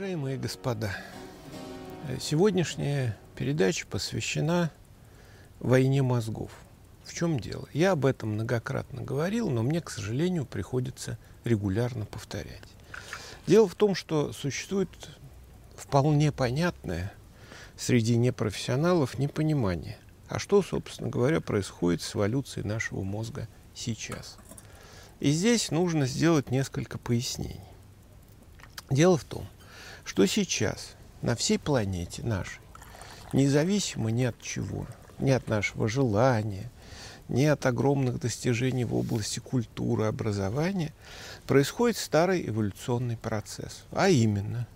Уважаемые господа, сегодняшняя передача посвящена войне мозгов. В чем дело? Я об этом многократно говорил, но мне, к сожалению, приходится регулярно повторять. Дело в том, что существует вполне понятное среди непрофессионалов непонимание, а что, собственно говоря, происходит с эволюцией нашего мозга сейчас. И здесь нужно сделать несколько пояснений. Дело в том, что сейчас на всей планете нашей, независимо ни от чего, ни от нашего желания, ни от огромных достижений в области культуры, образования, происходит старый эволюционный процесс. А именно,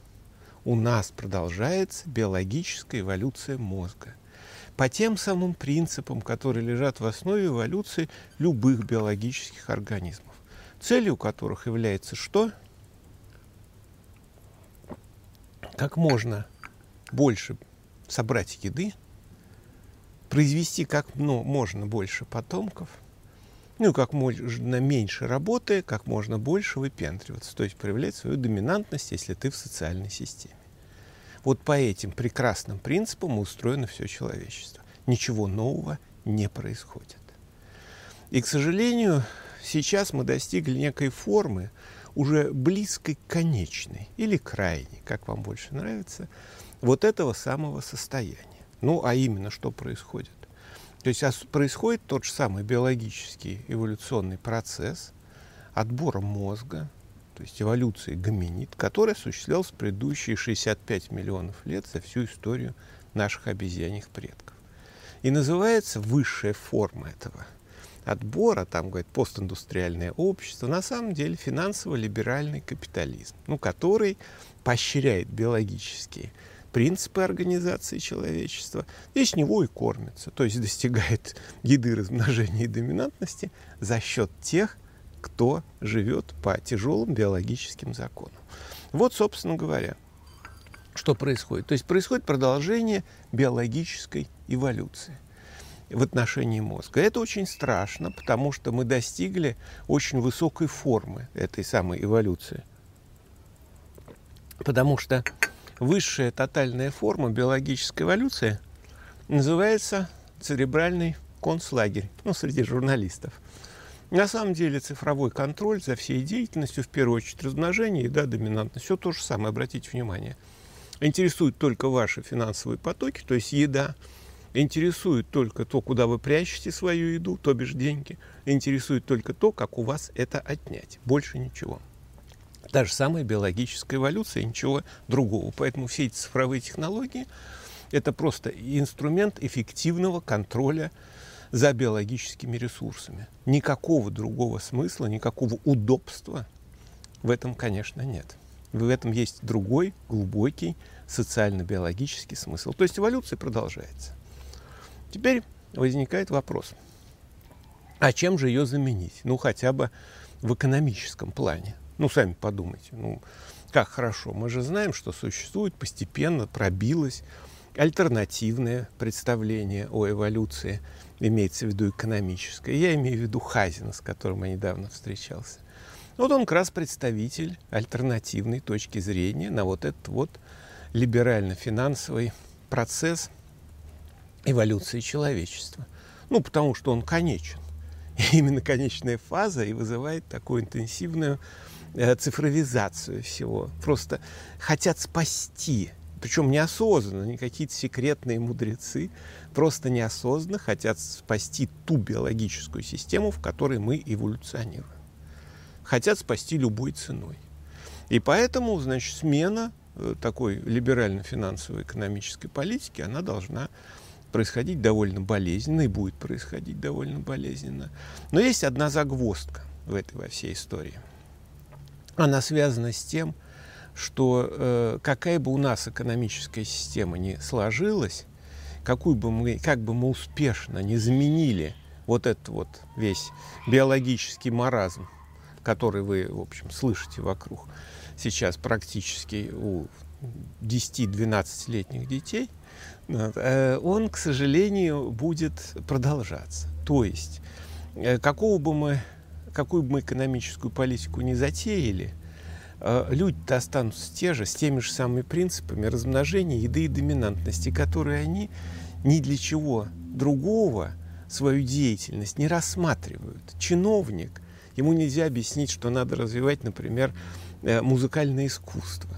у нас продолжается биологическая эволюция мозга. По тем самым принципам, которые лежат в основе эволюции любых биологических организмов. Целью которых является что? Как можно больше собрать еды, произвести как ну, можно больше потомков, ну, как можно меньше работая, как можно больше выпендриваться, то есть проявлять свою доминантность, если ты в социальной системе. Вот по этим прекрасным принципам устроено все человечество. Ничего нового не происходит. И, к сожалению, сейчас мы достигли некой формы, уже близкой к конечной или крайней, как вам больше нравится, вот этого самого состояния. Ну, а именно, что происходит? То есть происходит тот же самый биологический эволюционный процесс отбора мозга, то есть эволюции гоминид, который осуществлялся предыдущие 65 миллионов лет за всю историю наших обезьяньих предков. И называется высшая форма этого отбора, там, говорит, постиндустриальное общество, на самом деле финансово-либеральный капитализм, ну, который поощряет биологические принципы организации человечества, и с него и кормится, то есть достигает еды, размножения и доминантности за счет тех, кто живет по тяжелым биологическим законам. Вот, собственно говоря, что происходит. То есть происходит продолжение биологической эволюции в отношении мозга. Это очень страшно, потому что мы достигли очень высокой формы этой самой эволюции. Потому что высшая тотальная форма биологической эволюции называется церебральный концлагерь, ну, среди журналистов. На самом деле цифровой контроль за всей деятельностью, в первую очередь размножение, да, доминантность, все то же самое, обратите внимание. Интересуют только ваши финансовые потоки, то есть еда, интересует только то, куда вы прячете свою еду, то бишь деньги, интересует только то, как у вас это отнять, больше ничего. Та же самая биологическая эволюция, ничего другого. Поэтому все эти цифровые технологии – это просто инструмент эффективного контроля за биологическими ресурсами. Никакого другого смысла, никакого удобства в этом, конечно, нет. В этом есть другой, глубокий социально-биологический смысл. То есть эволюция продолжается. Теперь возникает вопрос, а чем же ее заменить? Ну, хотя бы в экономическом плане. Ну, сами подумайте, ну, как хорошо. Мы же знаем, что существует, постепенно пробилось альтернативное представление о эволюции, имеется в виду экономическое. Я имею в виду Хазина, с которым я недавно встречался. Вот он как раз представитель альтернативной точки зрения на вот этот вот либерально-финансовый процесс эволюции человечества. Ну, потому что он конечен. И именно конечная фаза и вызывает такую интенсивную Э, цифровизацию всего. Просто хотят спасти, причем неосознанно, не какие-то секретные мудрецы, просто неосознанно хотят спасти ту биологическую систему, в которой мы эволюционируем. Хотят спасти любой ценой. И поэтому, значит, смена э, такой либерально-финансовой экономической политики, она должна происходить довольно болезненно и будет происходить довольно болезненно. Но есть одна загвоздка в этой во всей истории – она связана с тем, что э, какая бы у нас экономическая система ни сложилась, какую бы мы, как бы мы успешно не заменили вот этот вот весь биологический маразм, который вы, в общем, слышите вокруг сейчас практически у 10-12-летних детей, он, к сожалению, будет продолжаться. То есть, э, какого бы мы какую бы мы экономическую политику не затеяли, э, люди-то останутся те же, с теми же самыми принципами размножения, еды и доминантности, которые они ни для чего другого свою деятельность не рассматривают. Чиновник, ему нельзя объяснить, что надо развивать, например, э, музыкальное искусство,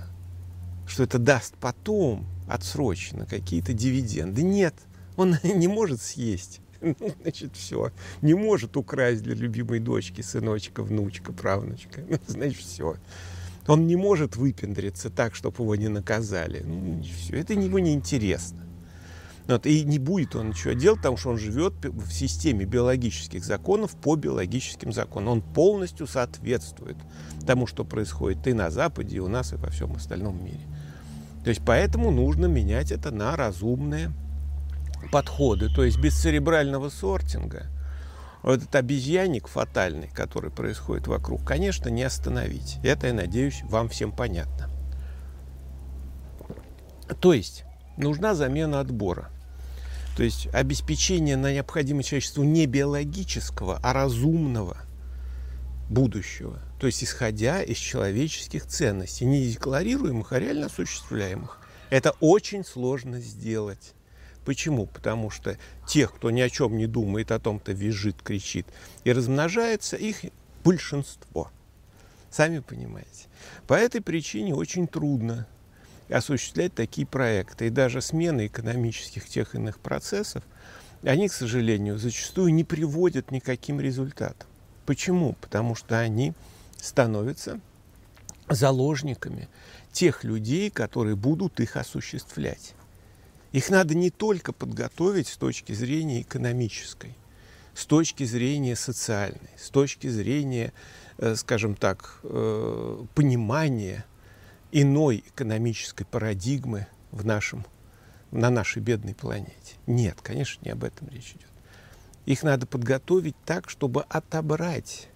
что это даст потом отсрочно какие-то дивиденды. Нет, он не может съесть. Ну, значит, все. Не может украсть для любимой дочки, сыночка, внучка, правнучка. Ну, значит, все. Он не может выпендриться так, чтобы его не наказали. Ну, все. Это ему не интересно. Вот, и не будет он ничего делать, потому что он живет в системе биологических законов по биологическим законам. Он полностью соответствует тому, что происходит и на Западе, и у нас, и во всем остальном мире. То есть поэтому нужно менять это на разумные подходы, то есть без церебрального сортинга. Этот обезьянник фатальный, который происходит вокруг, конечно, не остановить. Это, я надеюсь, вам всем понятно. То есть нужна замена отбора. То есть обеспечение на необходимое человечеству не биологического, а разумного будущего. То есть исходя из человеческих ценностей, не декларируемых, а реально осуществляемых. Это очень сложно сделать. Почему? Потому что тех, кто ни о чем не думает, о том-то визжит, кричит и размножается, их большинство. Сами понимаете. По этой причине очень трудно осуществлять такие проекты. И даже смена экономических тех иных процессов, они, к сожалению, зачастую не приводят никаким результатам. Почему? Потому что они становятся заложниками тех людей, которые будут их осуществлять. Их надо не только подготовить с точки зрения экономической, с точки зрения социальной, с точки зрения, э, скажем так, э, понимания иной экономической парадигмы в нашем, на нашей бедной планете. Нет, конечно, не об этом речь идет. Их надо подготовить так, чтобы отобрать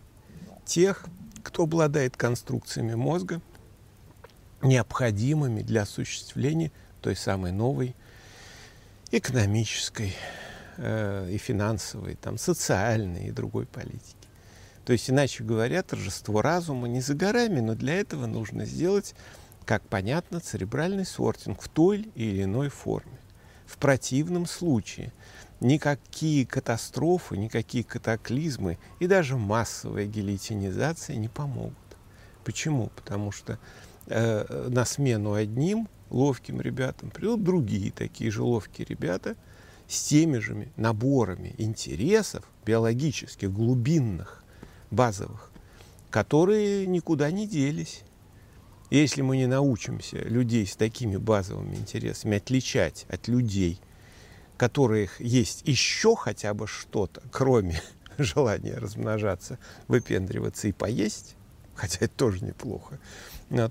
тех, кто обладает конструкциями мозга, необходимыми для осуществления той самой новой экономической э, и финансовой, там, социальной и другой политики. То есть, иначе говоря, торжество разума не за горами, но для этого нужно сделать, как понятно, церебральный сортинг в той или иной форме. В противном случае никакие катастрофы, никакие катаклизмы и даже массовая гильотинизация не помогут. Почему? Потому что э, на смену одним ловким ребятам придут другие такие же ловкие ребята с теми же наборами интересов биологических, глубинных, базовых, которые никуда не делись. Если мы не научимся людей с такими базовыми интересами отличать от людей, которых есть еще хотя бы что-то, кроме желания размножаться, выпендриваться и поесть, хотя это тоже неплохо,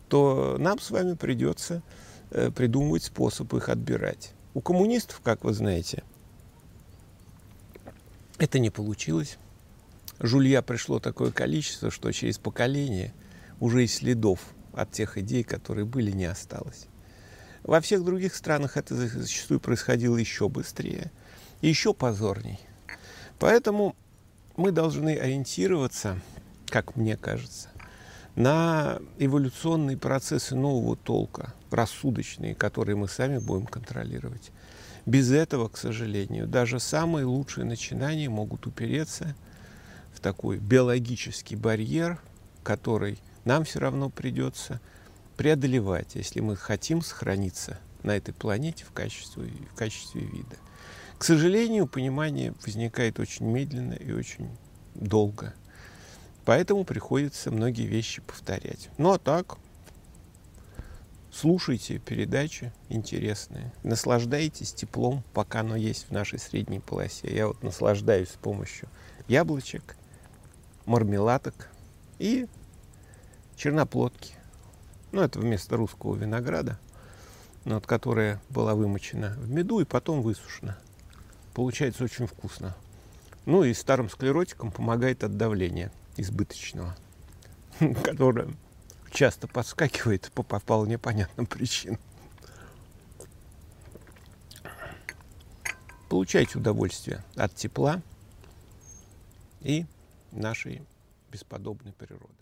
то нам с вами придется Э, придумывать способ их отбирать. У коммунистов, как вы знаете, это не получилось. Жулья пришло такое количество, что через поколение уже и следов от тех идей, которые были, не осталось. Во всех других странах это зачастую происходило еще быстрее еще позорней. Поэтому мы должны ориентироваться, как мне кажется, на эволюционные процессы нового толка, рассудочные, которые мы сами будем контролировать. Без этого, к сожалению, даже самые лучшие начинания могут упереться в такой биологический барьер, который нам все равно придется преодолевать, если мы хотим сохраниться на этой планете в качестве, в качестве вида. К сожалению, понимание возникает очень медленно и очень долго. Поэтому приходится многие вещи повторять. Ну а так, слушайте передачи интересные, наслаждайтесь теплом, пока оно есть в нашей средней полосе. Я вот наслаждаюсь с помощью яблочек, мармеладок и черноплодки. Ну, это вместо русского винограда, ну, вот, которая была вымочена в меду и потом высушена. Получается очень вкусно. Ну и старым склеротикам помогает от давления избыточного, которое часто подскакивает по вполне понятным причинам. Получайте удовольствие от тепла и нашей бесподобной природы.